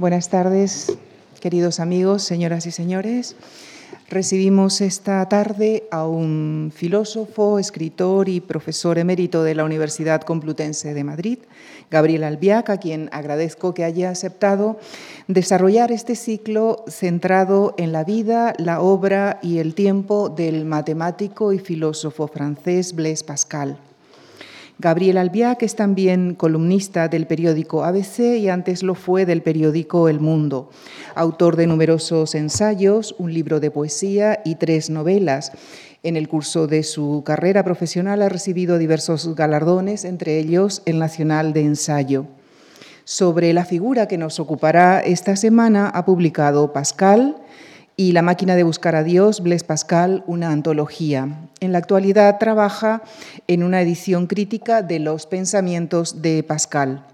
Buenas tardes, queridos amigos, señoras y señores. Recibimos esta tarde a un filósofo, escritor y profesor emérito de la Universidad Complutense de Madrid, Gabriel Albiac, a quien agradezco que haya aceptado desarrollar este ciclo centrado en la vida, la obra y el tiempo del matemático y filósofo francés Blaise Pascal. Gabriel Albiac es también columnista del periódico ABC y antes lo fue del periódico El Mundo. Autor de numerosos ensayos, un libro de poesía y tres novelas. En el curso de su carrera profesional ha recibido diversos galardones, entre ellos el Nacional de Ensayo. Sobre la figura que nos ocupará esta semana ha publicado Pascal, y La máquina de buscar a Dios, Blaise Pascal, una antología. En la actualidad trabaja en una edición crítica de los pensamientos de Pascal.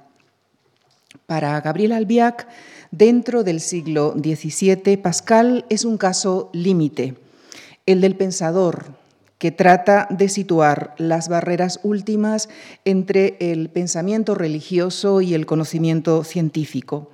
Para Gabriel Albiac, dentro del siglo XVII, Pascal es un caso límite, el del pensador, que trata de situar las barreras últimas entre el pensamiento religioso y el conocimiento científico.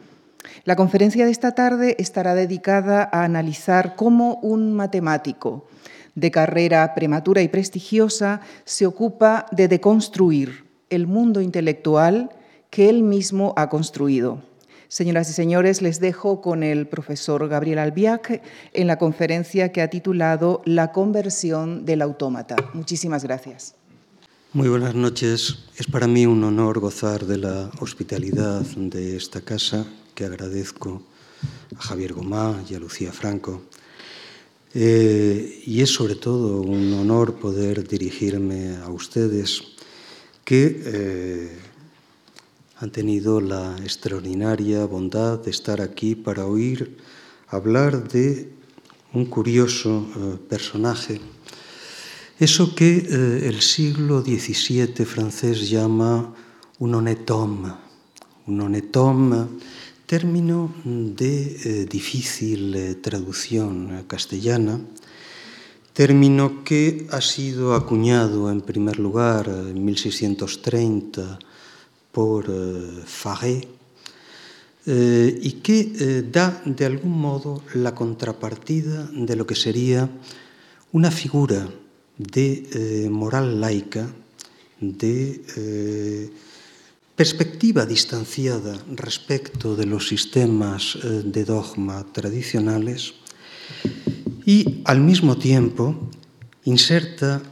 La conferencia de esta tarde estará dedicada a analizar cómo un matemático de carrera prematura y prestigiosa se ocupa de deconstruir el mundo intelectual que él mismo ha construido. Señoras y señores, les dejo con el profesor Gabriel Albiac en la conferencia que ha titulado La conversión del autómata. Muchísimas gracias. Muy buenas noches. Es para mí un honor gozar de la hospitalidad de esta casa que agradezco a Javier Gomá y a Lucía Franco. Eh, y es sobre todo un honor poder dirigirme a ustedes que eh, han tenido la extraordinaria bondad de estar aquí para oír hablar de un curioso eh, personaje, eso que el siglo XVII francés llama un honnête homme, un honnête homme término de eh, difícil eh, traducción castellana, término que ha sido acuñado en primer lugar en 1630 por eh, Faré eh, y que eh, da de algún modo la contrapartida de lo que sería una figura de eh, moral laica, de eh, perspectiva distanciada respecto de los sistemas eh, de dogma tradicionales y al mismo tiempo inserta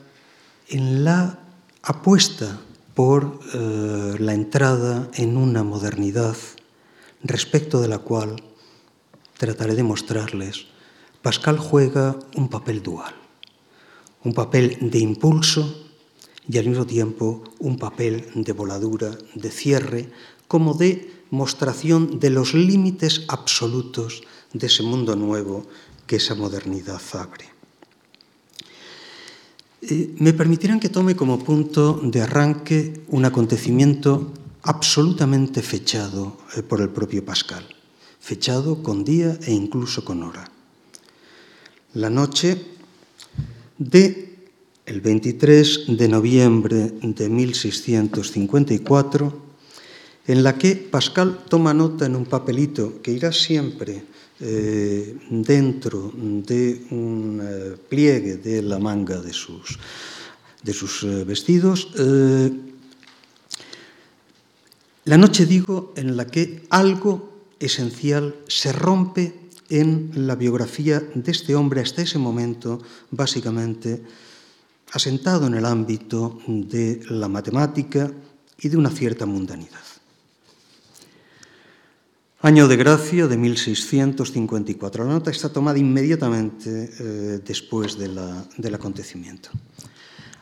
en la apuesta por eh, la entrada en una modernidad respecto de la cual trataré de mostrarles. Pascal juega un papel dual, un papel de impulso y al mismo tiempo un papel de voladura, de cierre, como de mostración de los límites absolutos de ese mundo nuevo que esa modernidad abre. Eh, me permitirán que tome como punto de arranque un acontecimiento absolutamente fechado eh, por el propio Pascal, fechado con día e incluso con hora. La noche de el 23 de noviembre de 1654, en la que Pascal toma nota en un papelito que irá siempre eh, dentro de un eh, pliegue de la manga de sus, de sus eh, vestidos. la noche, digo, en la que algo esencial se rompe en la biografía de este hombre hasta ese momento, básicamente asentado en el ámbito de la matemática y de una cierta mundanidad. Año de gracia de 1654. La nota está tomada inmediatamente eh, después del acontecimiento.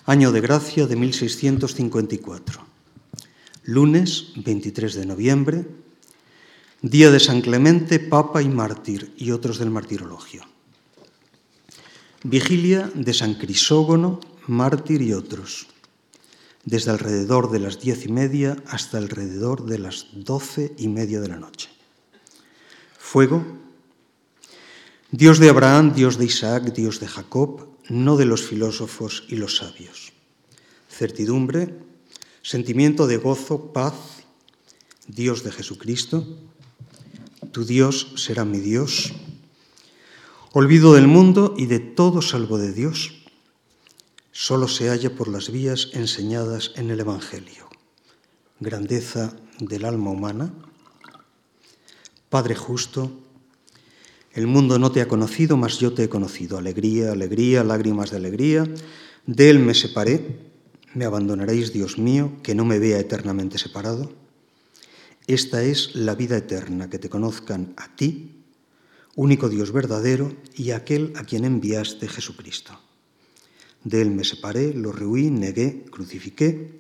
Año de gracia de 1654. Lunes 23 de noviembre, día de San Clemente, Papa y Mártir y otros del martirologio. Vigilia de San Crisógono, Mártir y otros, desde alrededor de las diez y media hasta alrededor de las doce y media de la noche. Fuego, Dios de Abraham, Dios de Isaac, Dios de Jacob, no de los filósofos y los sabios. Certidumbre, sentimiento de gozo, paz, Dios de Jesucristo, tu Dios será mi Dios. Olvido del mundo y de todo salvo de Dios. Solo se halla por las vías enseñadas en el Evangelio. Grandeza del alma humana. Padre justo, el mundo no te ha conocido, mas yo te he conocido. Alegría, alegría, lágrimas de alegría. De él me separé. ¿Me abandonaréis, Dios mío, que no me vea eternamente separado? Esta es la vida eterna, que te conozcan a ti, único Dios verdadero, y aquel a quien enviaste Jesucristo. De él me separé, lo rehuí, negué, crucifiqué,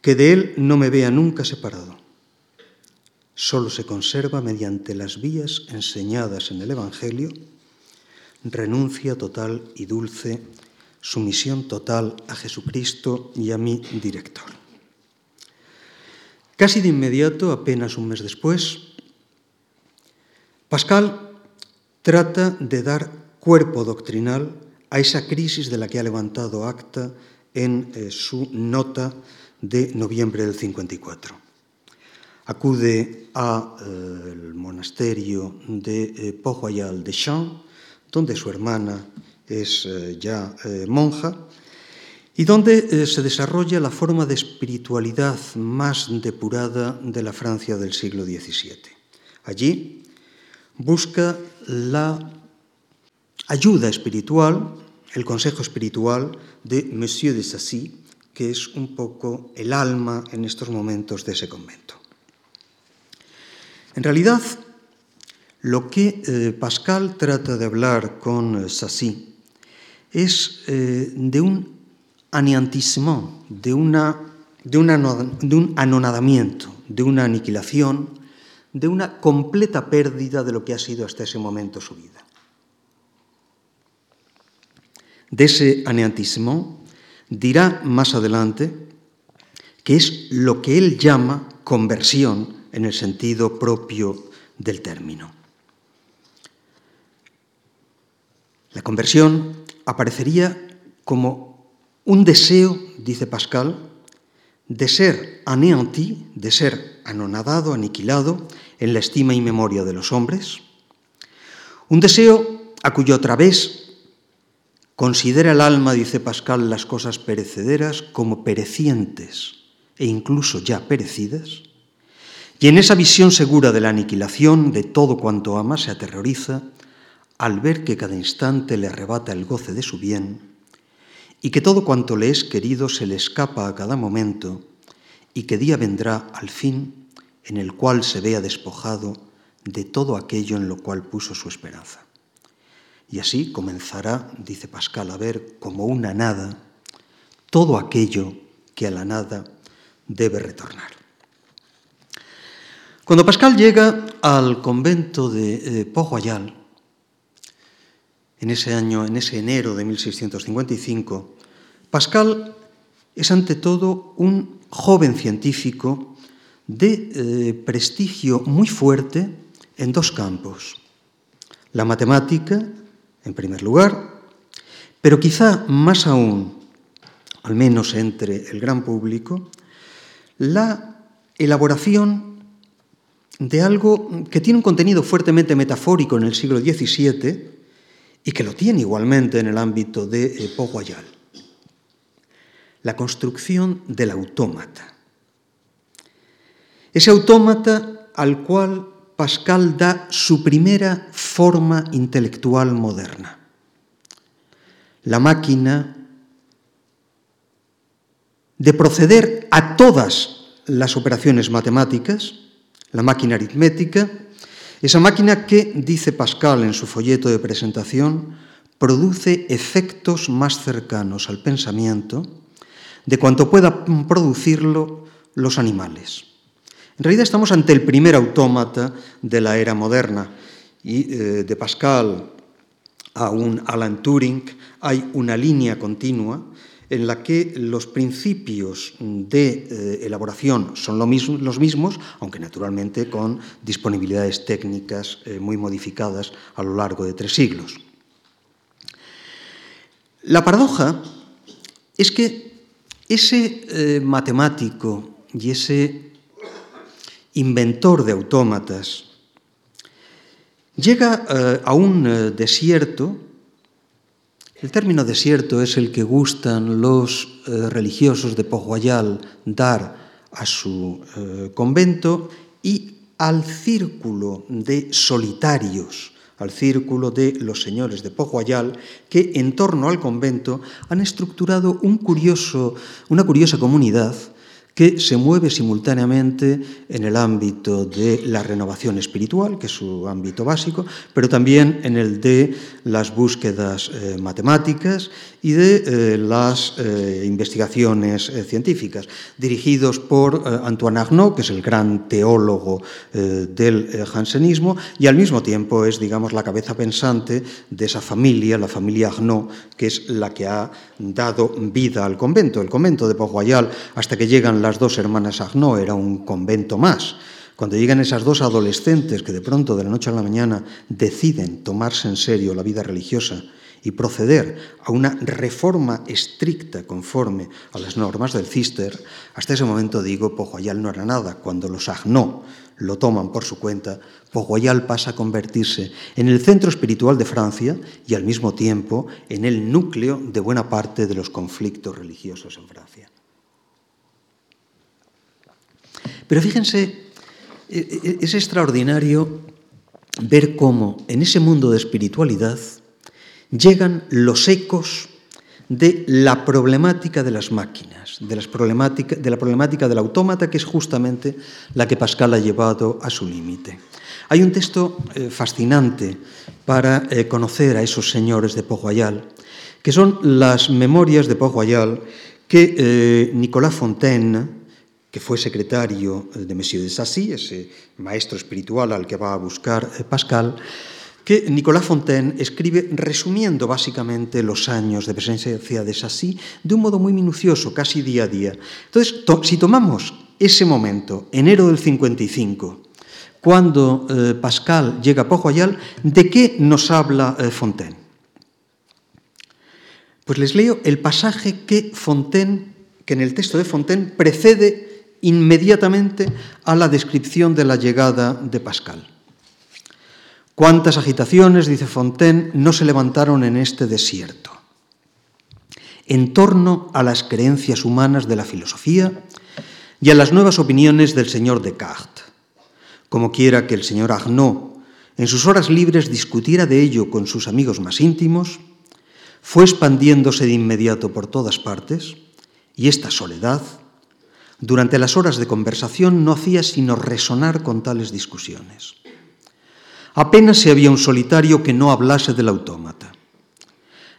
que de él no me vea nunca separado solo se conserva mediante las vías enseñadas en el Evangelio, renuncia total y dulce, sumisión total a Jesucristo y a mi director. Casi de inmediato, apenas un mes después, Pascal trata de dar cuerpo doctrinal a esa crisis de la que ha levantado acta en eh, su nota de noviembre del 54 acude al eh, monasterio de eh, Port-Royal de Champs, donde su hermana es eh, ya monja, y donde se desarrolla la forma de espiritualidad más depurada de la Francia del siglo XVII. Allí busca la ayuda espiritual, el consejo espiritual de Monsieur de Sassy, que es un poco el alma en estos momentos de ese convento. En realidad, lo que eh, Pascal trata de hablar con eh, Sassy es eh, de un de, de un anonadamiento, de una aniquilación, de una completa pérdida de lo que ha sido hasta ese momento su vida. De ese aneantismo dirá más adelante que es lo que él llama conversión en el sentido propio del término. La conversión aparecería como un deseo, dice Pascal, de ser anéanti, de ser anonadado, aniquilado en la estima y memoria de los hombres, un deseo a cuyo través considera el alma, dice Pascal, las cosas perecederas como perecientes e incluso ya perecidas, y en esa visión segura de la aniquilación de todo cuanto ama se aterroriza al ver que cada instante le arrebata el goce de su bien y que todo cuanto le es querido se le escapa a cada momento y que día vendrá al fin en el cual se vea despojado de todo aquello en lo cual puso su esperanza. Y así comenzará, dice Pascal, a ver como una nada todo aquello que a la nada debe retornar. Cuando Pascal llega al convento de eh, en ese año, en ese enero de 1655, Pascal es ante todo un joven científico de eh, prestigio muy fuerte en dos campos. La matemática, en primer lugar, pero quizá más aún, al menos entre el gran público, la elaboración de algo que tiene un contenido fuertemente metafórico en el siglo XVII y que lo tiene igualmente en el ámbito de eh, Port Royal. La construcción del autómata. Ese autómata al cual Pascal da su primera forma intelectual moderna. La máquina de proceder a todas las operaciones matemáticas, la máquina aritmética, esa máquina que, dice Pascal en su folleto de presentación, produce efectos más cercanos al pensamiento de cuanto pueda producirlo los animales. En realidad estamos ante el primer autómata de la era moderna y eh, de Pascal a un Alan Turing hay una línea continua en la que los principios de eh, elaboración son los mismos, aunque naturalmente con disponibilidades técnicas eh, muy modificadas a lo largo de tres siglos. La paradoja es que ese matemático y ese inventor de autómatas llega eh, a un eh, desierto. El término desierto es el que gustan los eh, religiosos de Poguayal dar a su convento y al círculo de solitarios, al círculo de los señores de Poguayal, que en torno al convento han estructurado una curiosa comunidad que se mueve simultáneamente en el ámbito de la renovación espiritual, que es su ámbito básico, pero también en el de las búsquedas eh, matemáticas y de eh, las eh, investigaciones científicas, dirigidos por Antoine Arnaud, que es el gran teólogo del jansenismo, y al mismo tiempo es, digamos, la cabeza pensante de esa familia, la familia Arnaud, que es la que ha dado vida al convento. El convento de Port hasta que llegan las dos hermanas Arnaud, era un convento más. Cuando llegan esas dos adolescentes que de pronto, de la noche a la mañana, deciden tomarse en serio la vida religiosa y proceder a una reforma estricta conforme a las normas del Cister, hasta ese momento digo, Pojoyal no era nada. Cuando los Agnó lo toman por su cuenta, Pojoyal pasa a convertirse en el centro espiritual de Francia y al mismo tiempo en el núcleo de buena parte de los conflictos religiosos en Francia. Pero fíjense, e, e, es extraordinario ver cómo en ese mundo de espiritualidad llegan los ecos de la problemática de las máquinas, de, de la problemática del autómata, que es justamente la que Pascal ha llevado a su límite. Hay un texto eh, fascinante para eh, conocer a esos señores de Port que son las memorias de Port que eh, Nicolas Fontaine, que fue secretario de Monsieur de Sassy, ese maestro espiritual al que va a buscar Pascal, que Nicolas Fontaine escribe resumiendo básicamente los años de presencia de Sassy de un modo muy minucioso, casi día a día. Entonces, si tomamos ese momento, enero del 55, cuando eh, Pascal llega a Pojoyal, ¿de qué nos habla eh, Fontaine? Pues les leo el pasaje que Fontaine, que en el texto de Fontaine precede inmediatamente a la descripción de la llegada de Pascal. Cuántas agitaciones, dice Fontaine, no se levantaron en este desierto. En torno a las creencias humanas de la filosofía y a las nuevas opiniones del señor Descartes. Como quiera que el señor Arnaud en sus horas libres discutiera de ello con sus amigos más íntimos, fue expandiéndose de inmediato por todas partes y esta soledad, durante las horas de conversación, no hacía sino resonar con tales discusiones. Apenas se había un solitario que no hablase del autómata.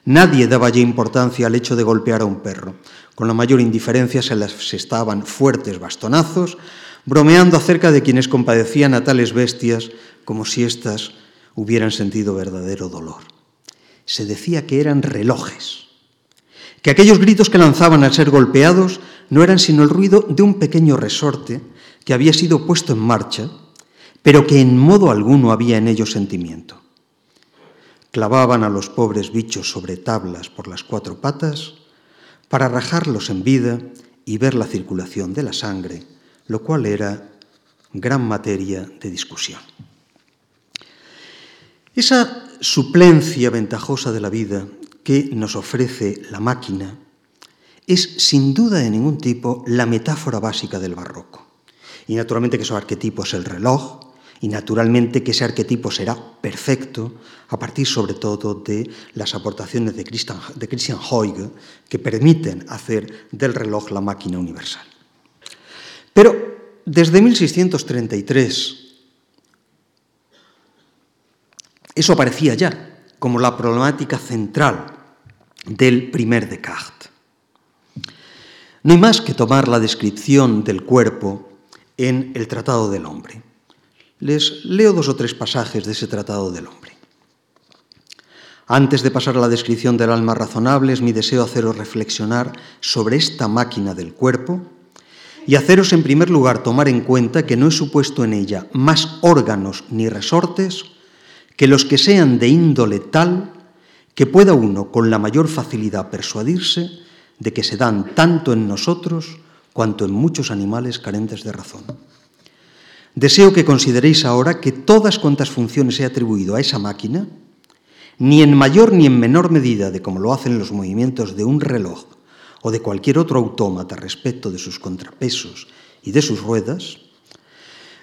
Nadie daba ya importancia al hecho de golpear a un perro. Con la mayor indiferencia se les estaban fuertes bastonazos, bromeando acerca de quienes compadecían a tales bestias como si éstas hubieran sentido verdadero dolor. Se decía que eran relojes, que aquellos gritos que lanzaban al ser golpeados no eran sino el ruido de un pequeño resorte que había sido puesto en marcha pero que en modo alguno había en ellos sentimiento. Clavaban a los pobres bichos sobre tablas por las cuatro patas para rajarlos en vida y ver la circulación de la sangre, lo cual era gran materia de discusión. Esa suplencia ventajosa de la vida que nos ofrece la máquina es sin duda de ningún tipo la metáfora básica del barroco. Y naturalmente que su arquetipo es el reloj, y naturalmente que ese arquetipo será perfecto a partir sobre todo de las aportaciones de Christian, de Christian que permiten hacer del reloj la máquina universal. Pero desde 1633 eso aparecía ya como la problemática central del primer Descartes. No hay más que tomar la descripción del cuerpo en el Tratado del Hombre. Les leo dos o tres pasajes de ese Tratado del Hombre. Antes de pasar a la descripción del alma razonable, es mi deseo haceros reflexionar sobre esta máquina del cuerpo y haceros en primer lugar tomar en cuenta que no he supuesto en ella más órganos ni resortes que los que sean de índole tal que pueda uno con la mayor facilidad persuadirse de que se dan tanto en nosotros cuanto en muchos animales carentes de razón. deseo que consideréis ahora que todas cuantas funciones he atribuido a esa máquina, ni en mayor ni en menor medida de como lo hacen los movimientos de un reloj o de cualquier otro autómata respecto de sus contrapesos y de sus ruedas,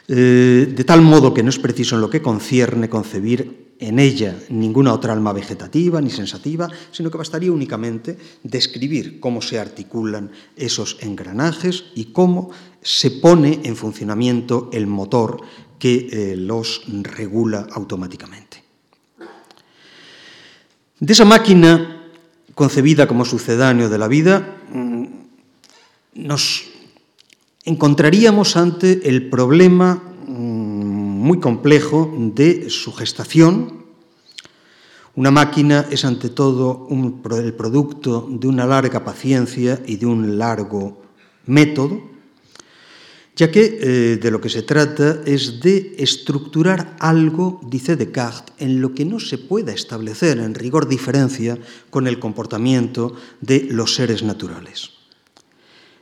eh, de tal modo que no es preciso en lo que concierne concebir en ella ninguna otra alma vegetativa ni sensativa, sino que bastaría únicamente describir cómo se articulan esos engranajes y cómo se pone en funcionamiento el motor que eh, los regula automáticamente. De esa máquina concebida como sucedáneo de la vida, mm, nos encontraríamos ante el problema mm, muy complejo de su gestación. Una máquina es ante todo el producto de una larga paciencia y de un largo método, ya que eh, de lo que se trata es de estructurar algo, dice Descartes, en lo que no se pueda establecer en rigor diferencia con el comportamiento de los seres naturales.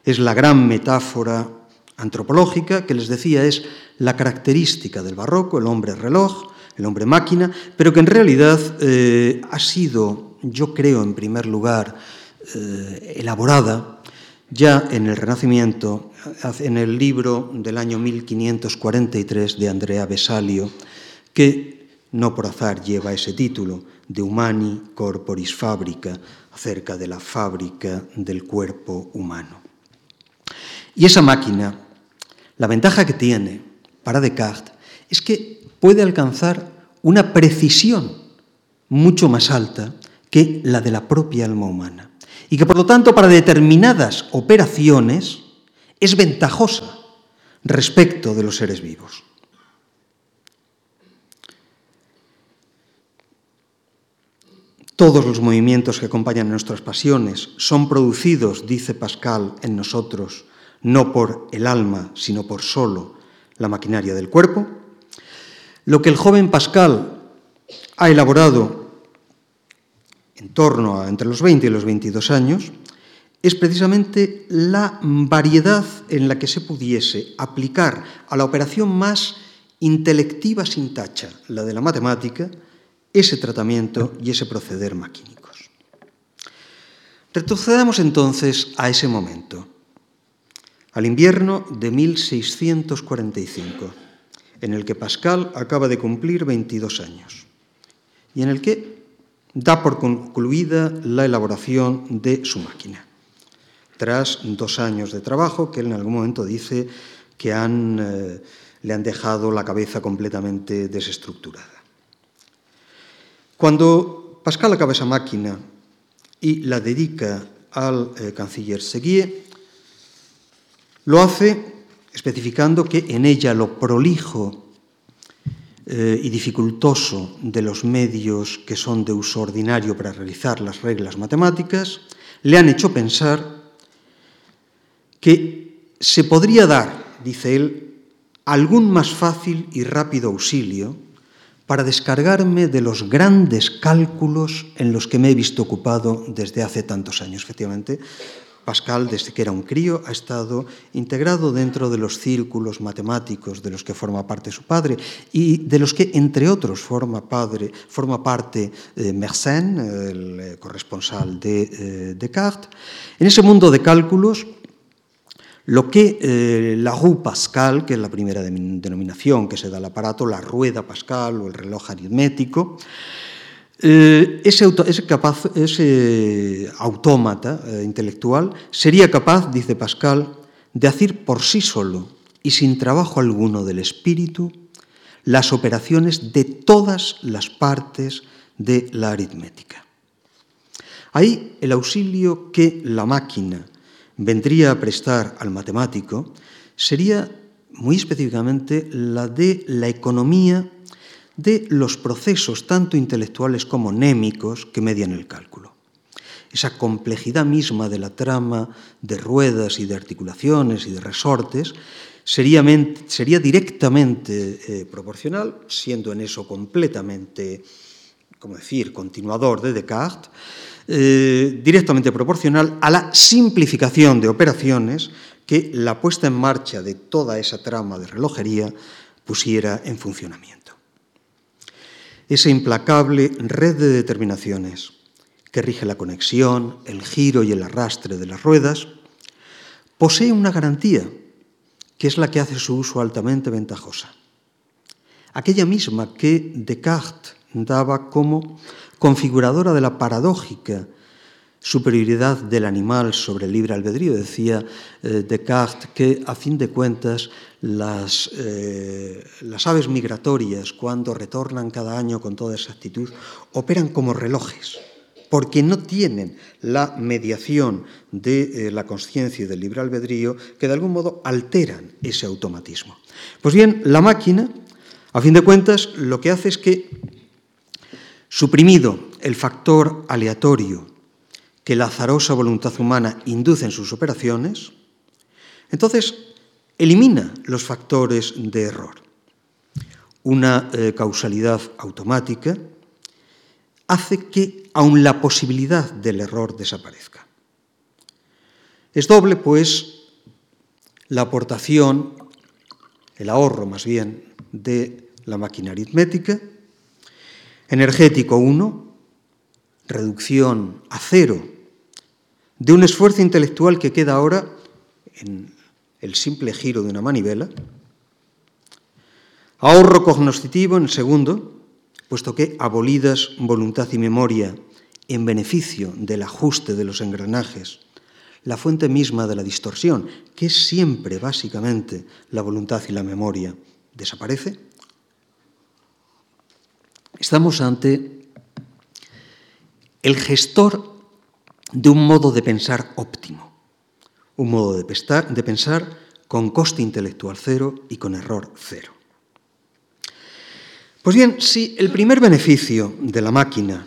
Es la gran metáfora antropológica que les decía es la característica del barroco, el hombre reloj, el hombre máquina, pero que en realidad eh, ha sido, yo creo, en primer lugar, eh, elaborada ya en el Renacimiento, en el libro del año 1543 de Andrea Vesalio, que no por azar lleva ese título, de Humani Corporis Fabrica, acerca de la fábrica del cuerpo humano. Y esa máquina, la ventaja que tiene para Descartes es que puede alcanzar una precisión mucho más alta que la de la propia alma humana. Y que por lo tanto para determinadas operaciones es ventajosa respecto de los seres vivos. Todos los movimientos que acompañan nuestras pasiones son producidos, dice Pascal, en nosotros no por el alma, sino por solo la maquinaria del cuerpo. Lo que el joven Pascal ha elaborado en torno a entre los 20 y los 22 años es precisamente la variedad en la que se pudiese aplicar a la operación más intelectiva sin tacha, la de la matemática, ese tratamiento y ese proceder maquínicos. Retrocedamos entonces a ese momento al invierno de 1645, en el que Pascal acaba de cumplir 22 años y en el que da por concluida la elaboración de su máquina, tras dos años de trabajo que él en algún momento dice que eh, le han dejado la cabeza completamente desestructurada. Cuando Pascal acaba esa máquina y la dedica al eh, canciller Seguier, lo hace especificando que en ella lo prolijo eh, y dificultoso de los medios que son de uso ordinario para realizar las reglas matemáticas le han hecho pensar que se podría dar, dice él, algún más fácil y rápido auxilio para descargarme de los grandes cálculos en los que me he visto ocupado desde hace tantos años. Efectivamente, Pascal, desde que era un crío, ha estado integrado dentro de los círculos matemáticos de los que forma parte su padre y de los que, entre otros, forma, padre, forma parte eh, Mersenne, el eh, corresponsal de eh, Descartes. En ese mundo de cálculos, lo que eh, la roue Pascal, que es la primera denominación que se da al aparato, la rueda Pascal o el reloj aritmético, eh, ese, capaz, ese, autómata eh, intelectual sería capaz, dice Pascal, de hacer por sí solo y sin trabajo alguno del espíritu las operaciones de todas las partes de la aritmética. Ahí el auxilio que la máquina vendría a prestar al matemático sería muy específicamente la de la economía de los procesos tanto intelectuales como némicos que median el cálculo. Esa complejidad misma de la trama de ruedas y de articulaciones y de resortes sería, sería directamente eh, proporcional, siendo en eso completamente, como decir, continuador de Descartes, eh, directamente proporcional a la simplificación de operaciones que la puesta en marcha de toda esa trama de relojería pusiera en funcionamiento. Esa implacable red de determinaciones que rige la conexión, el giro y el arrastre de las ruedas, posee una garantía, que es la que hace su uso altamente ventajosa. Aquella misma que Descartes daba como configuradora de la paradójica superioridad del animal sobre el libre albedrío. Decía eh, Descartes que, a fin de cuentas, las, eh, las, aves migratorias, cuando retornan cada año con toda exactitud, operan como relojes, porque no tienen la mediación de eh, la conciencia y del libre albedrío que de algún modo alteran ese automatismo. Pues bien, la máquina, a fin de cuentas, lo que hace es que, suprimido el factor aleatorio, que la azarosa voluntad humana induce en sus operaciones, entonces elimina los factores de error. Una eh, causalidad automática hace que aun la posibilidad del error desaparezca. Es doble, pues, la aportación, el ahorro más bien, de la máquina aritmética, energético 1, reducción a cero de un esfuerzo intelectual que queda ahora en el simple giro de una manivela, ahorro cognoscitivo en el segundo, puesto que abolidas voluntad y memoria en beneficio del ajuste de los engranajes, la fuente misma de la distorsión, que es siempre básicamente la voluntad y la memoria, desaparece. Estamos ante el gestor de un modo de pensar óptimo, un modo de, pensar con coste intelectual cero y con error cero. Pues bien, si el primer beneficio de la máquina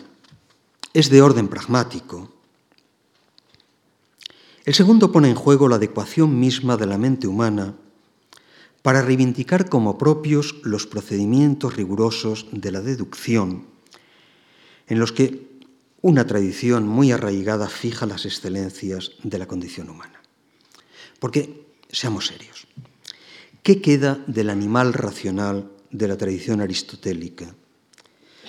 es de orden pragmático, el segundo pone en juego la adecuación misma de la mente humana para reivindicar como propios los procedimientos rigurosos de la deducción, en los que una tradición muy arraigada fija las excelencias de la condición humana. Porque, seamos serios, ¿qué queda del animal racional de la tradición aristotélica?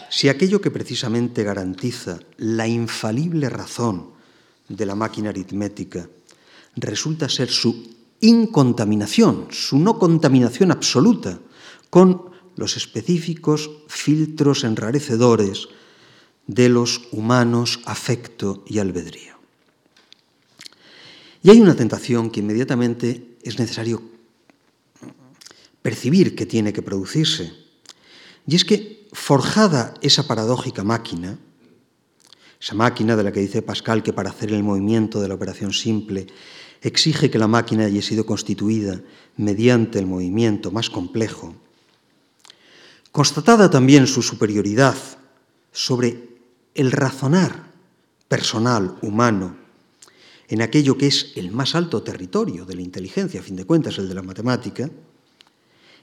Si aquello que precisamente garantiza la infalible razón de la máquina aritmética resulta ser su incontaminación, su no contaminación absoluta, con los específicos filtros enrarecedores de los humanos afecto y albedrío. Y hay una tentación que inmediatamente es necesario percibir que tiene que producirse, y es que forjada esa paradójica máquina, esa máquina de la que dice Pascal que para hacer el movimiento de la operación simple exige que la máquina haya sido constituida mediante el movimiento más complejo, constatada también su superioridad sobre el razonar personal, humano, en aquello que es el más alto territorio de la inteligencia, a fin de cuentas el de la matemática,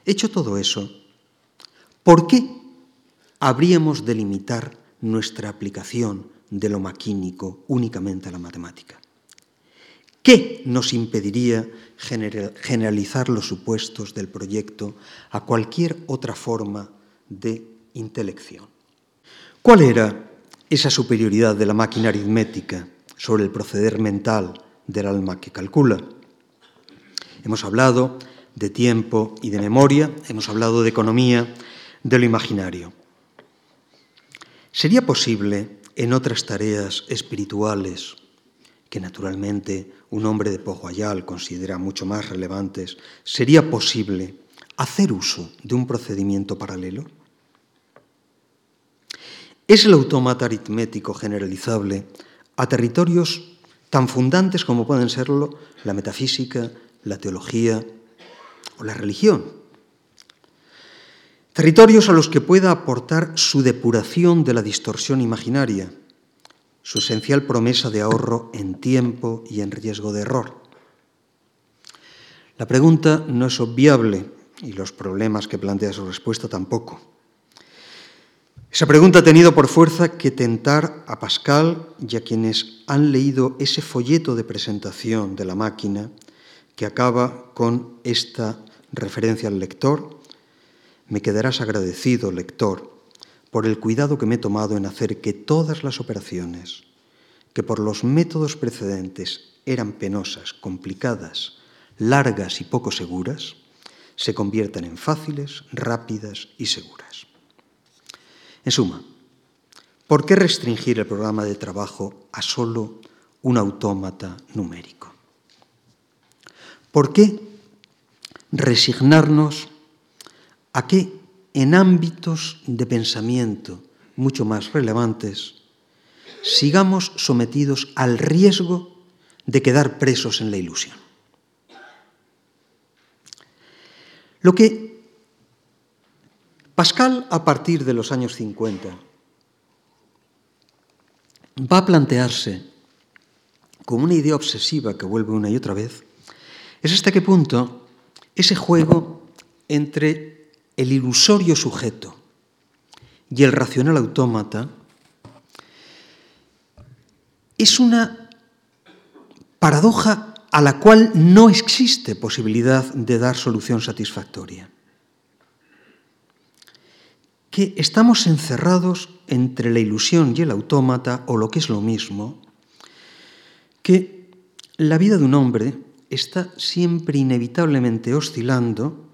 hecho todo eso, ¿por qué habríamos de limitar nuestra aplicación de lo maquínico únicamente a la matemática? ¿Qué nos impediría generalizar los supuestos del proyecto a cualquier otra forma de intelección? ¿Cuál era esa superioridad de la máquina aritmética sobre el proceder mental del alma que calcula. Hemos hablado de tiempo y de memoria, hemos hablado de economía, de lo imaginario. ¿Sería posible en otras tareas espirituales, que naturalmente un hombre de Poguayal considera mucho más relevantes, sería posible hacer uso de un procedimiento paralelo? Es el autómata aritmético generalizable a territorios tan fundantes como pueden serlo la metafísica, la teología o la religión. Territorios a los que pueda aportar su depuración de la distorsión imaginaria, su esencial promesa de ahorro en tiempo y en riesgo de error. La pregunta no es obviable y los problemas que plantea su respuesta tampoco. Esa pregunta ha tenido por fuerza que tentar a Pascal y a quienes han leído ese folleto de presentación de la máquina que acaba con esta referencia al lector. Me quedarás agradecido, lector, por el cuidado que me he tomado en hacer que todas las operaciones que por los métodos precedentes eran penosas, complicadas, largas y poco seguras, se conviertan en fáciles, rápidas y seguras. En suma, ¿por qué restringir el programa de trabajo a solo un autómata numérico? ¿Por qué resignarnos a que en ámbitos de pensamiento mucho más relevantes sigamos sometidos al riesgo de quedar presos en la ilusión. Lo que Pascal, a partir de los años 50, va a plantearse como una idea obsesiva que vuelve una y otra vez, es hasta qué punto ese juego entre el ilusorio sujeto y el racional autómata es una paradoja a la cual no existe posibilidad de dar solución satisfactoria. Que estamos encerrados entre la ilusión y el autómata, o lo que es lo mismo, que la vida de un hombre está siempre inevitablemente oscilando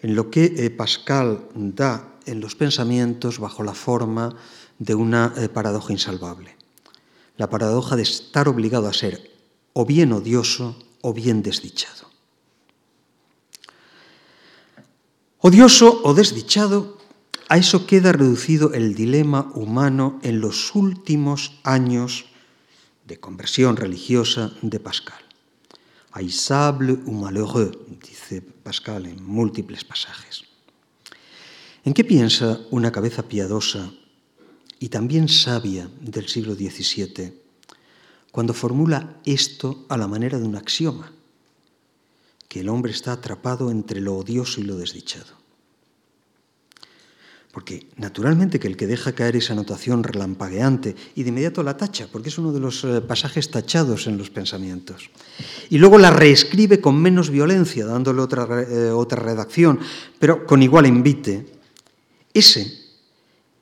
en lo que eh, Pascal da en los pensamientos bajo la forma de una eh, paradoja insalvable la paradoja de estar obligado a ser o bien odioso o bien desdichado. Odioso o desdichado, a eso queda reducido el dilema humano en los últimos años de conversión religiosa de Pascal. Haïssable ou malheureux, dice Pascal en múltiples pasajes. ¿En qué piensa una cabeza piadosa y también sabia del siglo XVII, cuando formula esto a la manera de un axioma, que el hombre está atrapado entre lo odioso y lo desdichado. Porque naturalmente que el que deja caer esa anotación relampagueante y de inmediato la tacha, porque es uno de los eh, pasajes tachados en los pensamientos, y luego la reescribe con menos violencia, dándole otra, eh, otra redacción, pero con igual invite, ese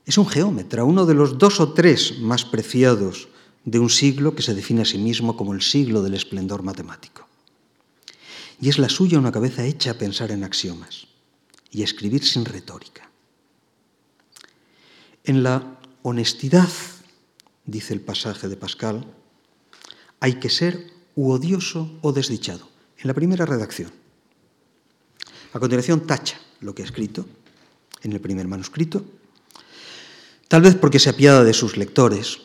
es un geómetra, uno de los dos o tres más preciados de un siglo que se define a sí mismo como el siglo del esplendor matemático. Y es la suya una cabeza hecha a pensar en axiomas y a escribir sin retórica. En la honestidad, dice el pasaje de Pascal, hay que ser u odioso o desdichado, en la primera redacción. A continuación tacha lo que ha escrito en el primer manuscrito Tal vez porque se apiada de sus lectores,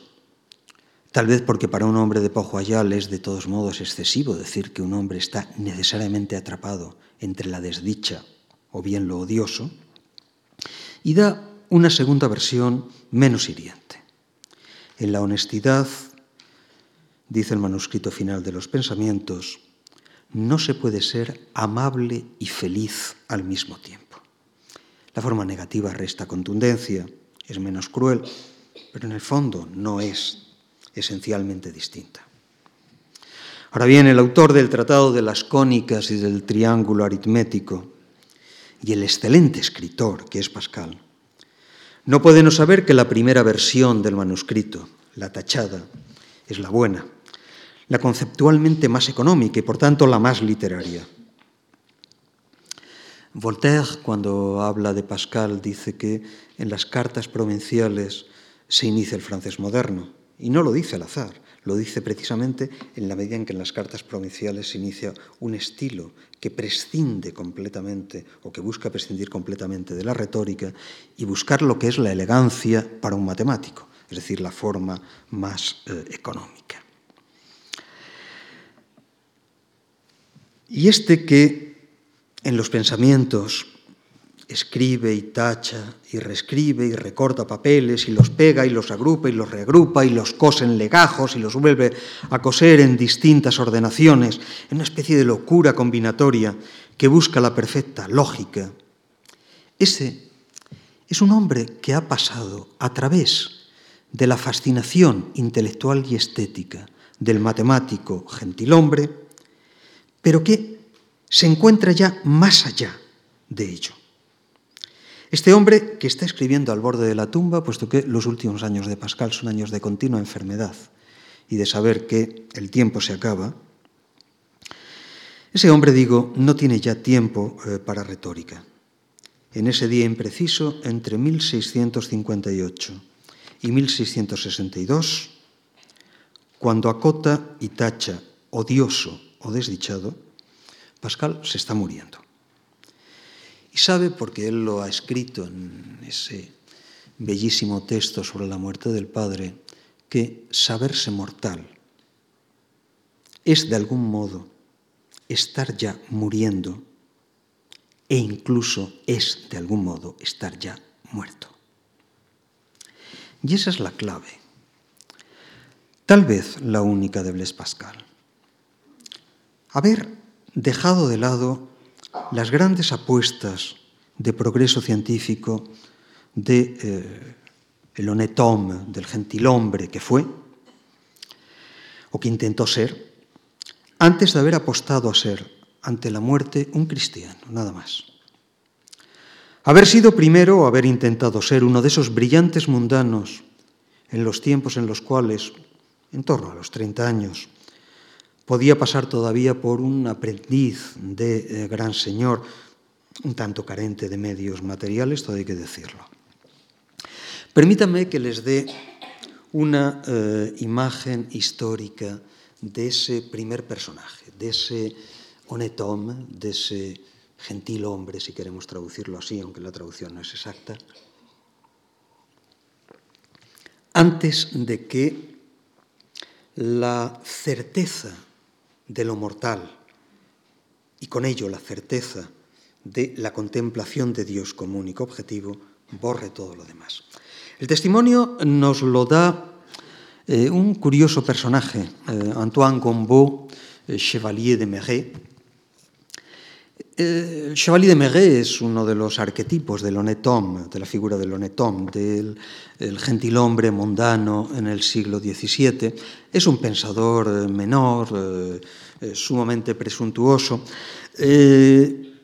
tal vez porque para un hombre de Pojo Ayal es de todos modos excesivo decir que un hombre está necesariamente atrapado entre la desdicha o bien lo odioso, y da una segunda versión menos hiriente. En la honestidad, dice el manuscrito final de los pensamientos, no se puede ser amable y feliz al mismo tiempo. La forma negativa resta contundencia, es menos cruel, pero en el fondo no es esencialmente distinta. Ahora bien, el autor del Tratado de las Cónicas y del Triángulo Aritmético, y el excelente escritor que es Pascal, no puede no saber que la primera versión del manuscrito, la tachada, es la buena, la conceptualmente más económica y por tanto la más literaria. Voltaire, cuando habla de Pascal, dice que en las cartas provinciales se inicia el francés moderno. Y no lo dice al azar, lo dice precisamente en la medida en que en las cartas provinciales se inicia un estilo que prescinde completamente o que busca prescindir completamente de la retórica y buscar lo que es la elegancia para un matemático, es decir, la forma más eh, económica. Y este que en los pensamientos escribe y tacha y reescribe y recorta papeles y los pega y los agrupa y los reagrupa y los cose en legajos y los vuelve a coser en distintas ordenaciones, en una especie de locura combinatoria que busca la perfecta lógica. Ese es un hombre que ha pasado a través de la fascinación intelectual y estética del matemático gentilhombre pero que se encuentra ya más allá de ello. Este hombre que está escribiendo al borde de la tumba, puesto que los últimos años de Pascal son años de continua enfermedad y de saber que el tiempo se acaba, ese hombre, digo, no tiene ya tiempo eh, para retórica. En ese día impreciso, entre 1658 y 1662, cuando acota y tacha odioso o desdichado, Pascal se está muriendo. Y sabe, porque él lo ha escrito en ese bellísimo texto sobre la muerte del Padre, que saberse mortal es de algún modo estar ya muriendo e incluso es de algún modo estar ya muerto. Y esa es la clave, tal vez la única de Blaise Pascal. Haber dejado de lado las grandes apuestas de progreso científico de eh, el honnête homme, del gentilhombre que fue, o que intentó ser, antes de haber apostado a ser, ante la muerte, un cristiano, nada más. Haber sido primero o haber intentado ser uno de esos brillantes mundanos en los tiempos en los cuales, en torno a los 30 años, podía pasar todavía por un aprendiz de eh, gran señor, un tanto carente de medios materiales, todo hay que decirlo. Permítanme que les dé una eh, imagen histórica de ese primer personaje, de ese honnête homme, de ese gentil hombre, si queremos traducirlo así, aunque la traducción no es exacta, antes de que la certeza de lo mortal y con ello la certeza de la contemplación de Dios como único objetivo borre todo lo demás. El testimonio nos lo da eh, un curioso personaje, eh, Antoine Gombeau, eh, Chevalier de Marais. El Chevalier de Marais es uno de los arquetipos del honnête de la figura del honnête del el gentilhombre mundano en el siglo XVII. Es un pensador menor, sumamente presuntuoso,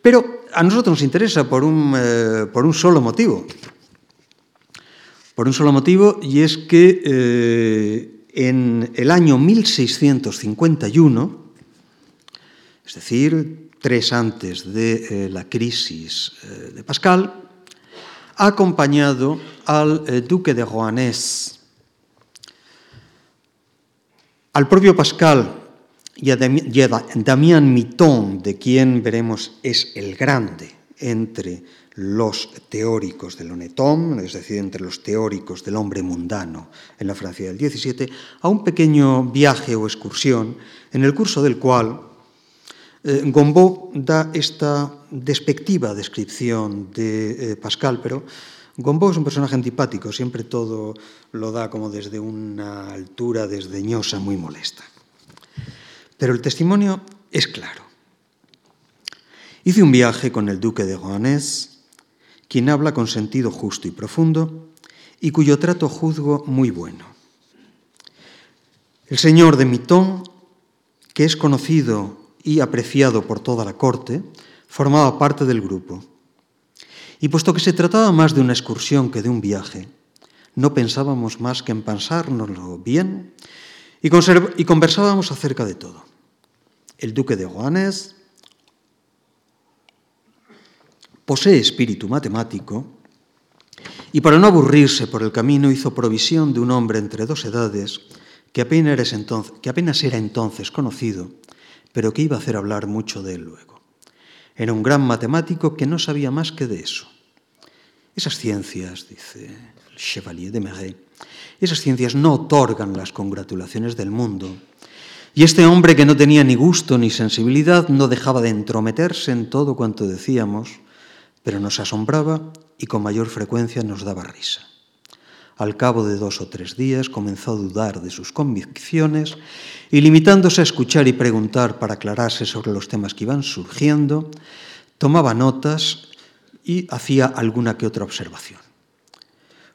pero a nosotros nos interesa por un, por un solo motivo por un solo motivo, y es que eh, en el año 1651, es decir, tres antes de eh, la crisis eh, de Pascal, ha acompañado al duque de Roanès, al propio Pascal y a Damián Miton, de quien veremos es el grande entre los teóricos del Honetom, es decir, entre los teóricos del hombre mundano en la Francia del XVII, a un pequeño viaje o excursión en el curso del cual eh, Gombeau da esta despectiva descripción de eh, Pascal, pero Gombeau es un personaje antipático, siempre todo lo da como desde una altura desdeñosa muy molesta. Pero el testimonio es claro. Hice un viaje con el duque de Roanès quien habla con sentido justo y profundo, y cuyo trato juzgo muy bueno. El señor de Mitón, que es conocido y apreciado por toda la corte, formaba parte del grupo. Y puesto que se trataba más de una excursión que de un viaje, no pensábamos más que en pensárnoslo bien y, conversábamos acerca de todo. El duque de Juanes, posee espíritu matemático y para no aburrirse por el camino hizo provisión de un hombre entre dos edades que apenas era entonces conocido, pero que iba a hacer hablar mucho de él luego. Era un gran matemático que no sabía más que de eso. Esas ciencias, dice el Chevalier de Marais, esas ciencias no otorgan las congratulaciones del mundo. Y este hombre que no tenía ni gusto ni sensibilidad no dejaba de entrometerse en todo cuanto decíamos, pero nos asombraba y con mayor frecuencia nos daba risa. Al cabo de dos o tres días comenzó a dudar de sus convicciones y limitándose a escuchar y preguntar para aclararse sobre los temas que iban surgiendo, tomaba notas y hacía alguna que otra observación.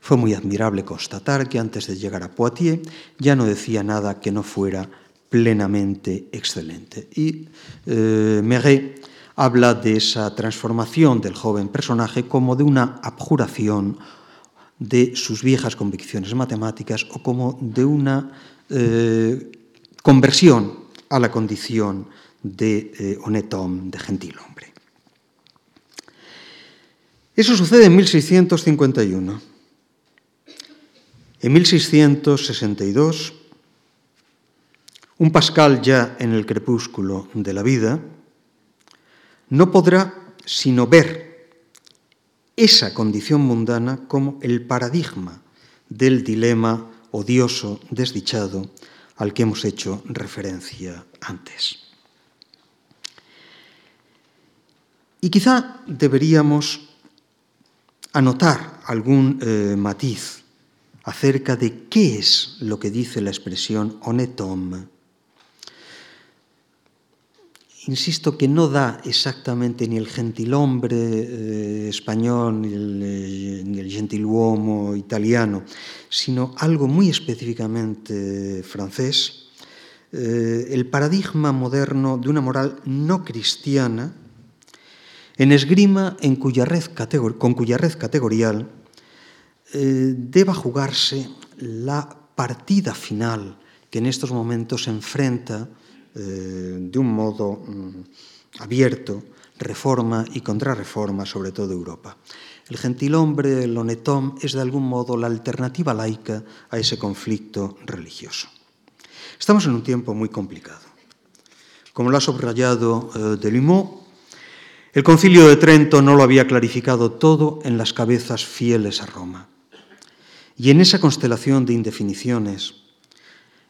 Fue muy admirable constatar que antes de llegar a Poitiers ya no decía nada que no fuera plenamente excelente. Y eh, Meret habla de esa transformación del joven personaje como de una abjuración de sus viejas convicciones matemáticas o como de una eh, conversión a la condición de eh, honnête homme, de gentilhombre. Eso sucede en 1651. En 1662, un Pascal ya en el crepúsculo de la vida no podrá sino ver esa condición mundana como el paradigma del dilema odioso, desdichado, al que hemos hecho referencia antes. Y quizá deberíamos anotar algún eh, matiz acerca de qué es lo que dice la expresión homme. Insisto que no da exactamente ni el gentilhombre eh, español ni el, eh, gentiluomo italiano, sino algo muy específicamente francés, eh, el paradigma moderno de una moral no cristiana en esgrima en cuya red con cuya red categorial deba jugarse la partida final que en estos momentos enfrenta eh, de un modo mm, abierto reforma y contrarreforma, sobre todo Europa. El gentilhombre, el honetón, es de algún modo la alternativa laica a ese conflicto religioso. Estamos en un tiempo muy complicado. Como lo ha subrayado eh, el concilio de Trento no lo había clarificado todo en las cabezas fieles a Roma. Y en esa constelación de indefiniciones,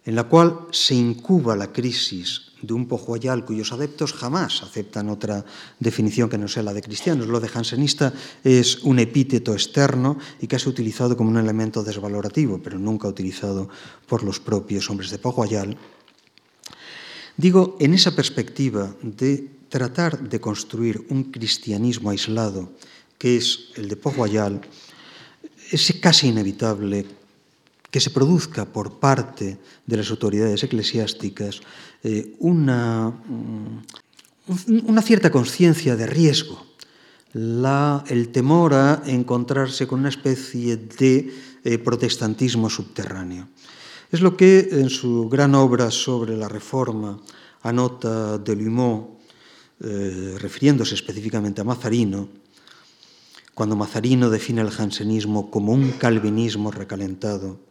en la cual se incuba la crisis de un pojoyal cuyos adeptos jamás aceptan otra definición que no sea la de cristianos. Lo de jansenista es un epíteto externo y que ha utilizado como un elemento desvalorativo, pero nunca utilizado por los propios hombres de pojoyal. Digo, en esa perspectiva de tratar de construir un cristianismo aislado, que es el de Poguayal, es casi inevitable que se produzca por parte de las autoridades eclesiásticas eh, una, mm, una, cierta conciencia de riesgo, la, el temor a encontrarse con una especie de eh, protestantismo subterráneo. Es lo que en su gran obra sobre la reforma anota Delumeau eh, refiriéndose específicamente a Mazarino, cuando Mazarino define el jansenismo como un calvinismo recalentado,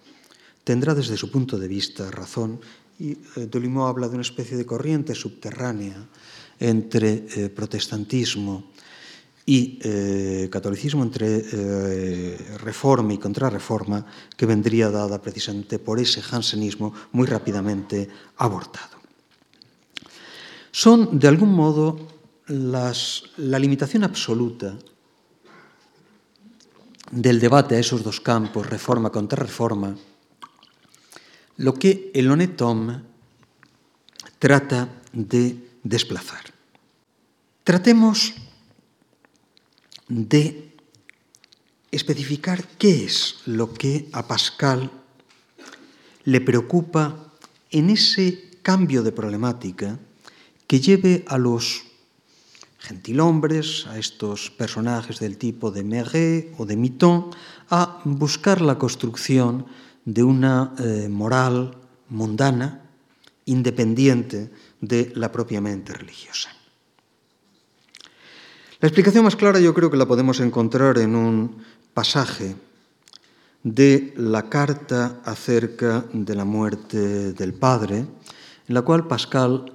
tendrá desde su punto de vista razón y eh, habla de una especie de corriente subterránea entre eh, protestantismo y eh, catolicismo, entre eh, reforma y contrarreforma, que vendría dada precisamente por ese jansenismo muy rápidamente abortado. Son, de algún modo, la limitación absoluta del debate a esos dos campos, reforma contra reforma, lo que el Honetom trata de desplazar. Tratemos de especificar qué es lo que a Pascal le preocupa en ese cambio de problemática que lleve a los gentilhombres, a estos personajes del tipo de Meret o de Miton, a buscar la construcción de una eh, moral mundana, independiente de la propiamente religiosa. La explicación más clara yo creo que la podemos encontrar en un pasaje de la carta acerca de la muerte del padre, en la cual Pascal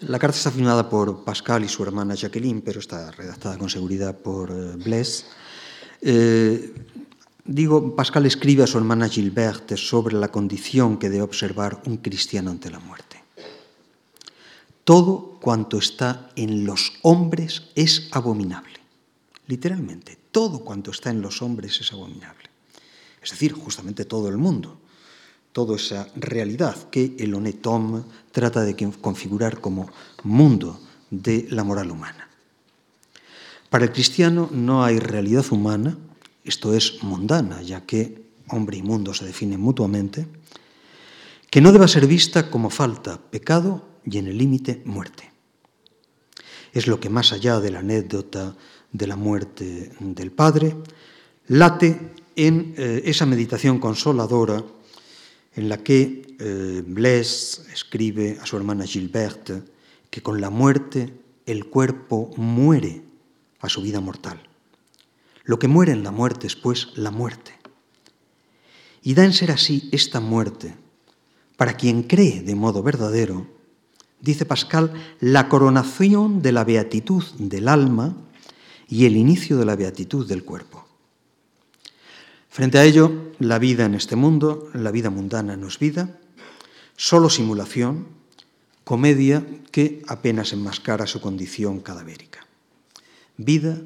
la carta está firmada por Pascal y su hermana Jacqueline, pero está redactada con seguridad por eh, Blaise. Eh, digo, Pascal escribe a su hermana Gilberte sobre la condición que debe observar un cristiano ante la muerte. Todo cuanto está en los hombres es abominable. Literalmente, todo cuanto está en los hombres es abominable. Es decir, justamente todo el mundo toda esa realidad que el Honetom trata de configurar como mundo de la moral humana. Para el cristiano no hay realidad humana, esto es mundana, ya que hombre y mundo se definen mutuamente, que no deba ser vista como falta, pecado y en el límite muerte. Es lo que más allá de la anécdota de la muerte del Padre, late en eh, esa meditación consoladora en la que eh, Blaise escribe a su hermana Gilberte que con la muerte el cuerpo muere a su vida mortal. Lo que muere en la muerte es pues la muerte. Y da en ser así esta muerte, para quien cree de modo verdadero, dice Pascal, la coronación de la beatitud del alma y el inicio de la beatitud del cuerpo. Frente a ello, la vida en este mundo, la vida mundana no es vida, solo simulación, comedia que apenas enmascara su condición cadavérica. Vida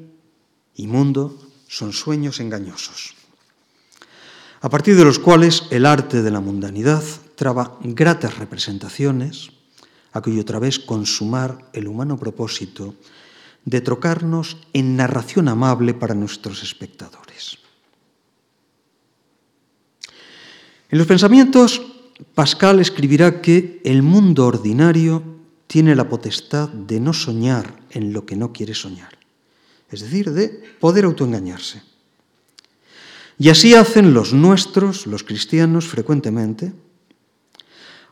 y mundo son sueños engañosos, a partir de los cuales el arte de la mundanidad traba gratas representaciones a cuyo través consumar el humano propósito de trocarnos en narración amable para nuestros espectadores. En los pensamientos, Pascal escribirá que el mundo ordinario tiene la potestad de no soñar en lo que no quiere soñar, es decir, de poder autoengañarse. Y así hacen los nuestros, los cristianos, frecuentemente.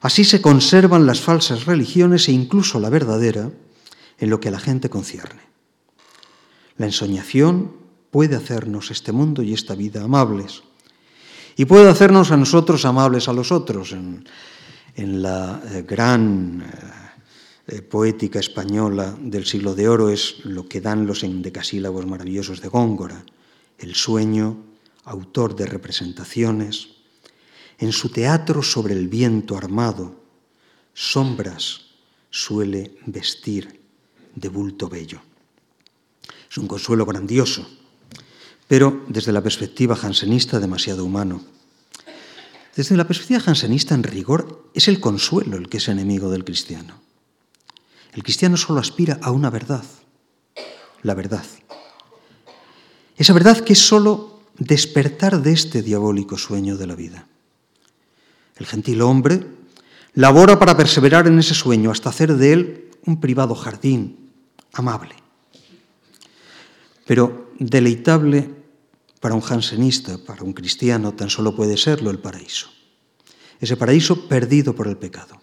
Así se conservan las falsas religiones e incluso la verdadera en lo que a la gente concierne. La ensoñación puede hacernos este mundo y esta vida amables y puede hacernos a nosotros amables a los otros. En, la eh, gran eh, poética española del siglo de oro es lo que dan los endecasílabos maravillosos de Góngora, el sueño, autor de representaciones, en su teatro sobre el viento armado, sombras suele vestir de bulto bello. Es un consuelo grandioso, pero desde la perspectiva jansenista demasiado humano. Desde la perspectiva jansenista, en rigor, es el consuelo el que es enemigo del cristiano. El cristiano solo aspira a una verdad, la verdad. Esa verdad que es solo despertar de este diabólico sueño de la vida. El gentil hombre labora para perseverar en ese sueño hasta hacer de él un privado jardín amable. Pero deleitable para un jansenista, para un cristiano, tan solo puede serlo el paraíso. Ese paraíso perdido por el pecado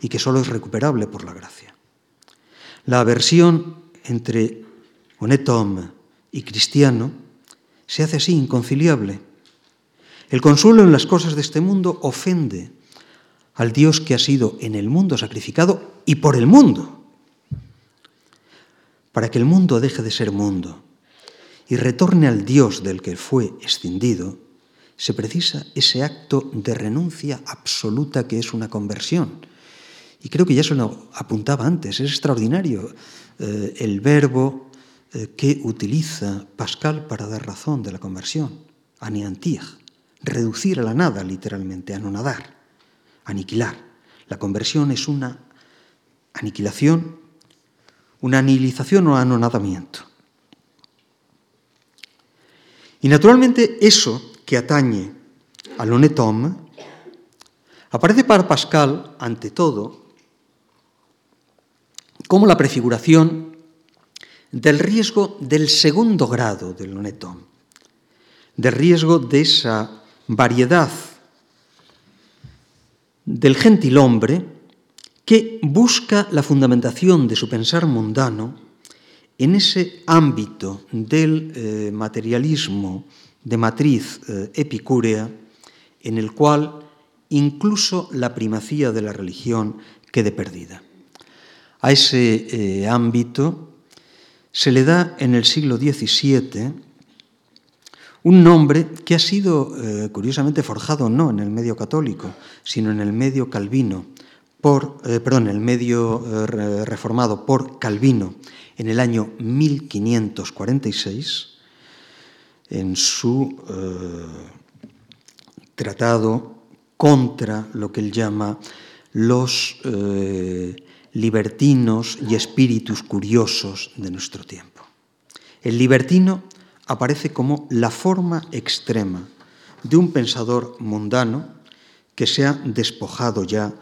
y que solo es recuperable por la gracia. La aversión entre honnête homme y cristiano se hace así inconciliable. El consuelo en las cosas de este mundo ofende al Dios que ha sido en el mundo sacrificado y por el mundo. Para que el mundo deje de ser mundo y retorne al Dios del que fue escindido, se precisa ese acto de renuncia absoluta que es una conversión. Y creo que ya se lo apuntaba antes, es extraordinario eh, el verbo eh, que utiliza Pascal para dar razón de la conversión, anéantir, reducir a la nada literalmente, anonadar, aniquilar. La conversión es una aniquilación, una anilización o anonadamiento. Y naturalmente eso que atañe al honnête aparece para Pascal, ante todo, como la prefiguración del riesgo del segundo grado del lunetón, del riesgo de esa variedad del gentilhombre que busca la fundamentación de su pensar mundano en ese ámbito del eh, materialismo de matriz eh, epicúrea, en el cual incluso la primacía de la religión quede perdida. A ese eh, ámbito se le da en el siglo XVII un nombre que ha sido eh, curiosamente forjado no en el medio católico, sino en el medio calvino, por, eh, perdón, el medio eh, reformado por Calvino en el año 1546, en su tratado contra lo que él llama los libertinos y espíritus curiosos de nuestro tiempo. El libertino aparece como la forma extrema de un pensador mundano que se ha despojado ya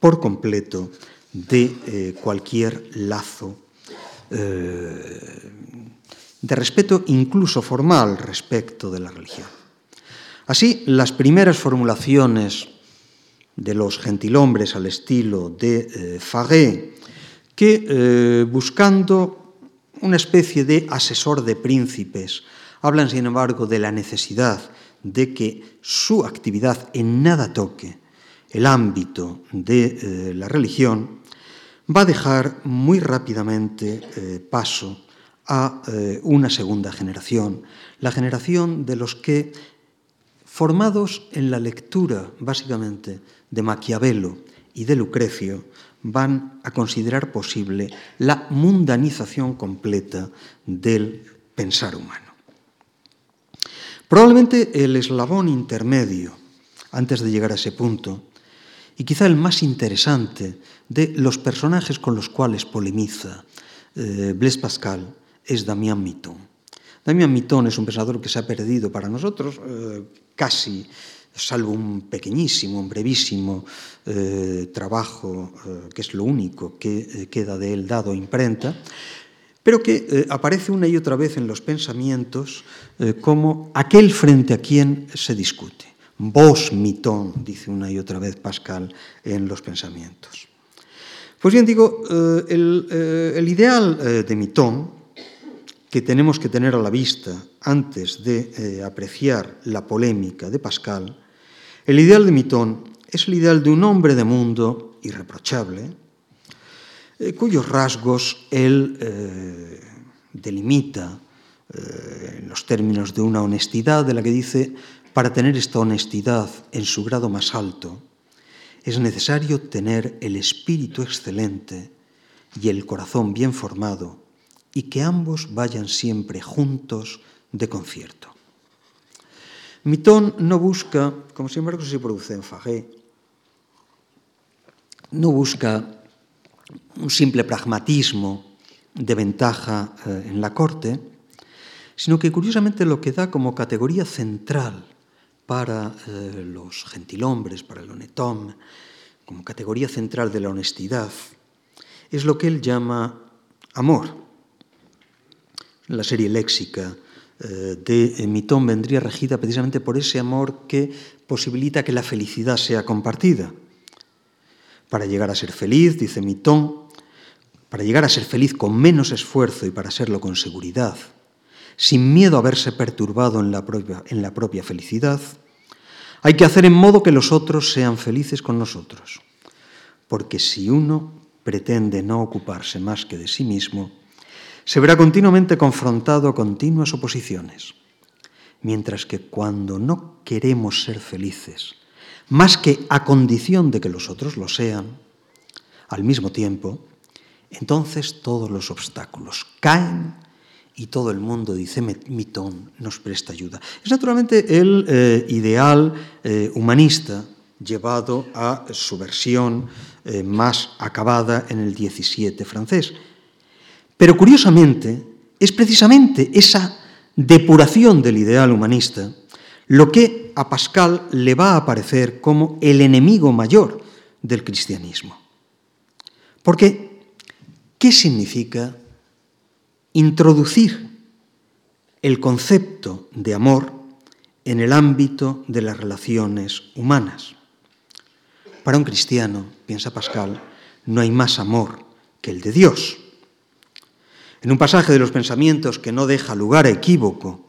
por completo de eh, cualquier lazo eh, de respeto incluso formal respecto de la religión. Así, las primeras formulaciones de los gentilhombres al estilo de eh, Faguet, que eh, buscando una especie de asesor de príncipes, hablan sin embargo de la necesidad de que su actividad en nada toque el ámbito de eh, la religión, va a dejar muy rápidamente eh, paso a una segunda generación, la generación de los que, formados en la lectura básicamente de Maquiavelo y de Lucrecio, van a considerar posible la mundanización completa del pensar humano. Probablemente el eslabón intermedio, antes de llegar a ese punto, y quizá el más interesante de los personajes con los cuales polemiza eh, Blaise Pascal es Damien Miton. Damien Miton es un pensador que se ha perdido para nosotros eh, casi, salvo un pequeñísimo, un brevísimo eh, trabajo, eh, que es lo único que eh, queda de él dado imprenta, pero que aparece una y otra vez en los pensamientos como aquel frente a quien se discute. Vos, mitón, dice una y otra vez Pascal en los pensamientos. Pues bien, digo, el, ideal de mitón que tenemos que tener a la vista antes de apreciar la polémica de Pascal, el ideal de mitón es el ideal de un hombre de mundo irreprochable, eh, cuyos rasgos él eh, delimita en los términos de una honestidad de la que dice para tener esta honestidad en su grado más alto, es necesario tener el espíritu excelente y el corazón bien formado y que ambos vayan siempre juntos de concierto. Mitón no busca, como sin embargo se produce en Faguet, no busca un simple pragmatismo de ventaja eh, en la corte, sino que curiosamente lo que da como categoría central para eh, los gentilhombres, para el honetón, como categoría central de la honestidad, es lo que él llama amor. La serie léxica de Mitón vendría regida precisamente por ese amor que posibilita que la felicidad sea compartida. Para llegar a ser feliz, dice Mitón, para llegar a ser feliz con menos esfuerzo y para serlo con seguridad, sin miedo a verse perturbado en la propia, en la propia felicidad, hay que hacer en modo que los otros sean felices con nosotros. Porque si uno pretende no ocuparse más que de sí mismo, se verá continuamente confrontado a continuas oposiciones. Mientras que cuando no queremos ser felices, más que a condición de que los otros lo sean, al mismo tiempo, entonces todos los obstáculos caen y todo el mundo, dice Mitón, nos presta ayuda. Es naturalmente el eh, ideal eh, humanista llevado a su versión eh, más acabada en el 17 francés. Pero curiosamente, es precisamente esa depuración del ideal humanista lo que a Pascal le va a aparecer como el enemigo mayor del cristianismo. Porque, ¿qué significa introducir el concepto de amor en el ámbito de las relaciones humanas. Para un cristiano, piensa Pascal, no hay más amor que el de Dios. En un pasaje de los pensamientos que no deja lugar a equívoco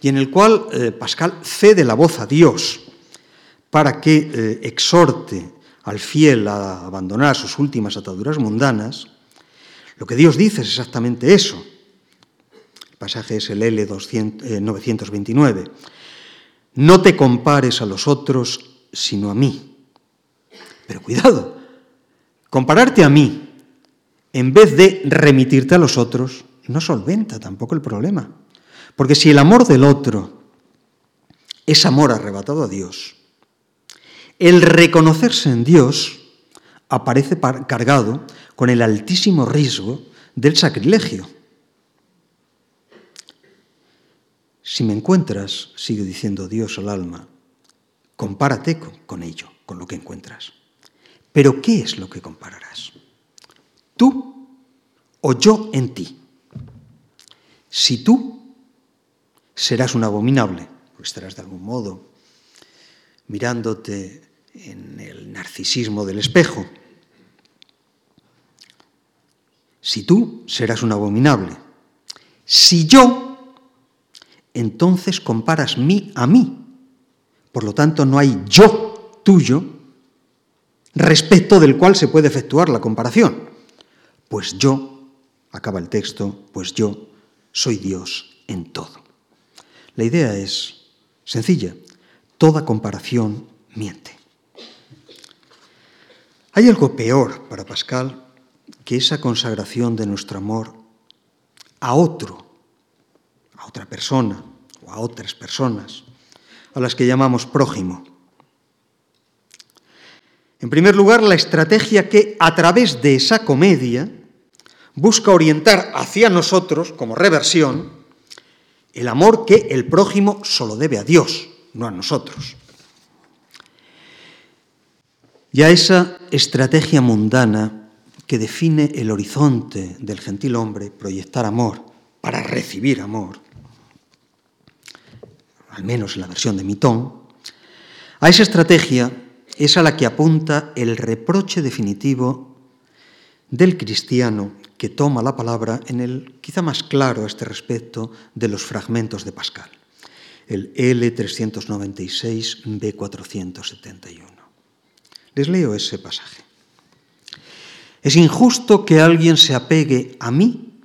y en el cual eh, Pascal cede la voz a Dios para que eh, exhorte al fiel a abandonar sus últimas ataduras mundanas, lo que Dios dice es exactamente eso pasaje es el L929. Eh, no te compares a los otros, sino a mí. Pero cuidado, compararte a mí en vez de remitirte a los otros no solventa tampoco el problema. Porque si el amor del otro es amor arrebatado a Dios, el reconocerse en Dios aparece cargado con el altísimo riesgo del sacrilegio. Si me encuentras, sigue diciendo Dios al alma, compárate con ello, con lo que encuentras. Pero ¿qué es lo que compararás? ¿Tú o yo en ti? Si tú serás un abominable, pues estarás de algún modo mirándote en el narcisismo del espejo. Si tú serás un abominable, si yo, entonces comparas mí a mí. Por lo tanto, no hay yo tuyo respecto del cual se puede efectuar la comparación. Pues yo, acaba el texto, pues yo soy Dios en todo. La idea es sencilla, toda comparación miente. Hay algo peor para Pascal que esa consagración de nuestro amor a otro, a otra persona o a otras personas, a las que llamamos prójimo. En primer lugar, la estrategia que a través de esa comedia busca orientar hacia nosotros, como reversión, el amor que el prójimo solo debe a Dios, no a nosotros. Y a esa estrategia mundana que define el horizonte del gentil hombre, proyectar amor para recibir amor, al menos en la versión de Mitón, a esa estrategia es a la que apunta el reproche definitivo del cristiano que toma la palabra en el quizá más claro a este respecto de los fragmentos de Pascal, el L396 B471. Les leo ese pasaje. Es injusto que alguien se apegue a mí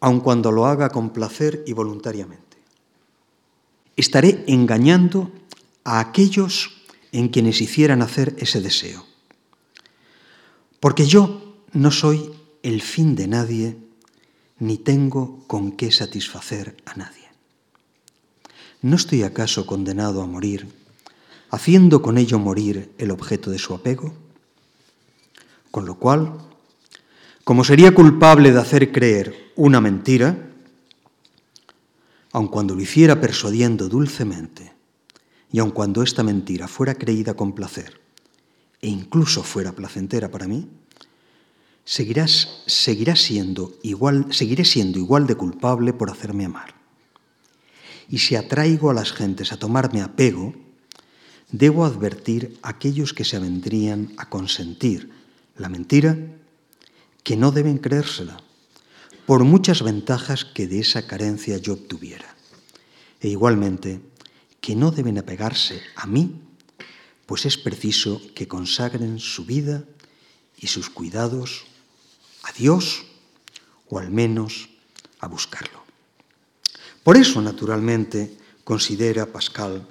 aun cuando lo haga con placer y voluntariamente estaré engañando a aquellos en quienes hicieran hacer ese deseo. Porque yo no soy el fin de nadie, ni tengo con qué satisfacer a nadie. ¿No estoy acaso condenado a morir, haciendo con ello morir el objeto de su apego? Con lo cual, como sería culpable de hacer creer una mentira, aun cuando lo hiciera persuadiendo dulcemente, y aun cuando esta mentira fuera creída con placer, e incluso fuera placentera para mí, seguirás, seguirá siendo igual, seguiré siendo igual de culpable por hacerme amar. Y si atraigo a las gentes a tomarme apego, debo advertir a aquellos que se avendrían a consentir la mentira que no deben creérsela, por muchas ventajas que de esa carencia yo obtuviera. E igualmente, que no deben apegarse a mí, pues es preciso que consagren su vida y sus cuidados a Dios o al menos a buscarlo. Por eso, naturalmente, considera Pascal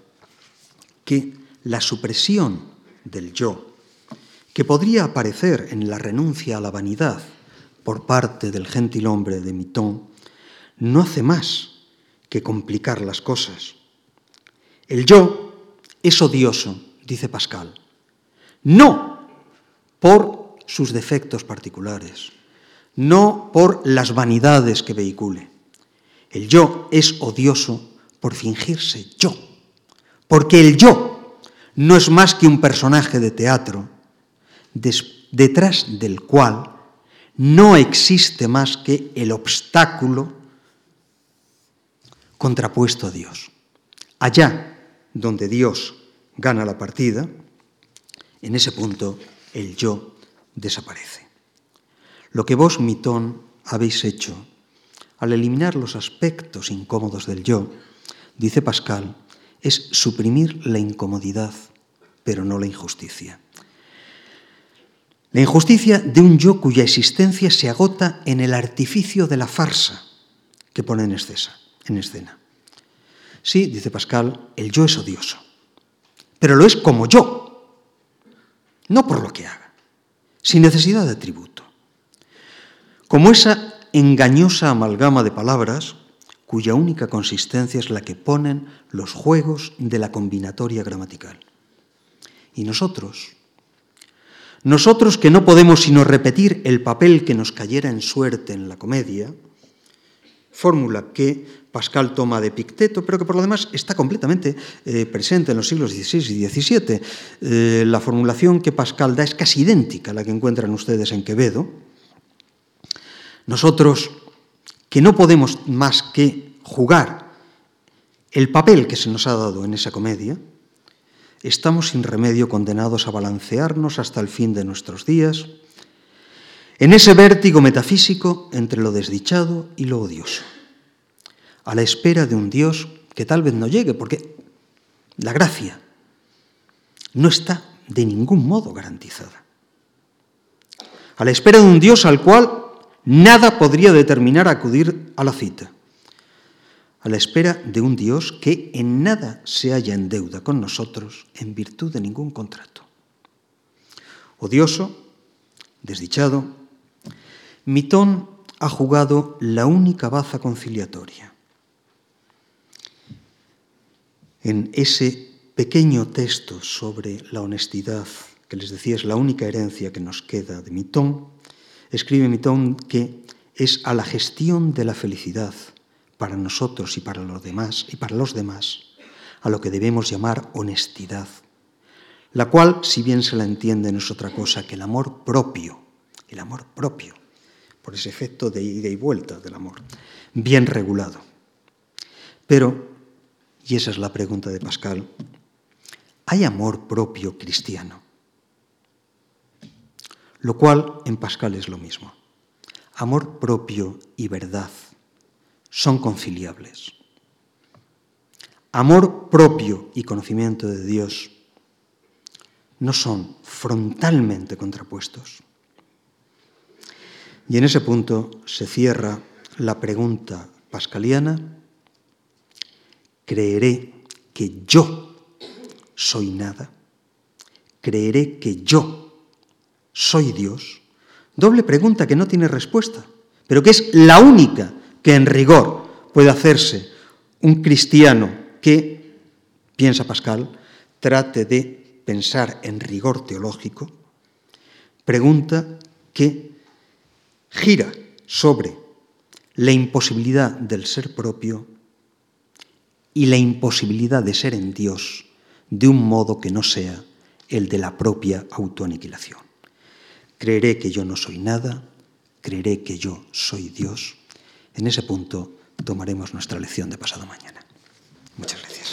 que la supresión del yo, que podría aparecer en la renuncia a la vanidad por parte del gentilhombre de Mitón no hace más que complicar las cosas. El yo es odioso, dice Pascal, no por sus defectos particulares, no por las vanidades que vehicule. El yo es odioso por fingirse yo, porque el yo no es más que un personaje de teatro detrás del cual no existe más que el obstáculo contrapuesto a Dios. Allá donde Dios gana la partida, en ese punto el yo desaparece. Lo que vos, Mitón, habéis hecho al eliminar los aspectos incómodos del yo, dice Pascal, es suprimir la incomodidad, pero no la injusticia. La injusticia de un yo cuya existencia se agota en el artificio de la farsa que pone en, en escena. Sí, dice Pascal, el yo es odioso, pero lo es como yo, no por lo que haga, sin necesidad de tributo. Como esa engañosa amalgama de palabras cuya única consistencia es la que ponen los juegos de la combinatoria gramatical. Y nosotros, nosotros que no podemos sino repetir el papel que nos cayera en suerte en la comedia, fórmula que Pascal toma de Picteto, pero que por lo demás está completamente eh, presente en los siglos XVI y XVII. Eh, la formulación que Pascal da es casi idéntica a la que encuentran ustedes en Quevedo. Nosotros, que no podemos más que jugar el papel que se nos ha dado en esa comedia, estamos sin remedio condenados a balancearnos hasta el fin de nuestros días en ese vértigo metafísico entre lo desdichado y lo odioso, a la espera de un Dios que tal vez no llegue, porque la gracia no está de ningún modo garantizada. A la espera de un Dios al cual nada podría determinar acudir a la cita. A la espera de un Dios que en nada se halla en deuda con nosotros en virtud de ningún contrato. Odioso, desdichado, Mitón ha jugado la única baza conciliatoria. En ese pequeño texto sobre la honestidad, que les decía es la única herencia que nos queda de Mitón, escribe Mitón que es a la gestión de la felicidad para nosotros y para los demás y para los demás a lo que debemos llamar honestidad, la cual, si bien se la entiende, no es otra cosa que el amor propio, el amor propio por ese efecto de ida y vuelta del amor, bien regulado. Pero, y esa es la pregunta de Pascal, ¿hay amor propio cristiano? Lo cual en Pascal es lo mismo. Amor propio y verdad son conciliables. Amor propio y conocimiento de Dios no son frontalmente contrapuestos. Y en ese punto se cierra la pregunta pascaliana, ¿creeré que yo soy nada? ¿Creeré que yo soy Dios? Doble pregunta que no tiene respuesta, pero que es la única que en rigor puede hacerse un cristiano que, piensa Pascal, trate de pensar en rigor teológico, pregunta que gira sobre la imposibilidad del ser propio y la imposibilidad de ser en Dios de un modo que no sea el de la propia autoaniquilación. Creeré que yo no soy nada, creeré que yo soy Dios. En ese punto tomaremos nuestra lección de pasado mañana. Muchas gracias.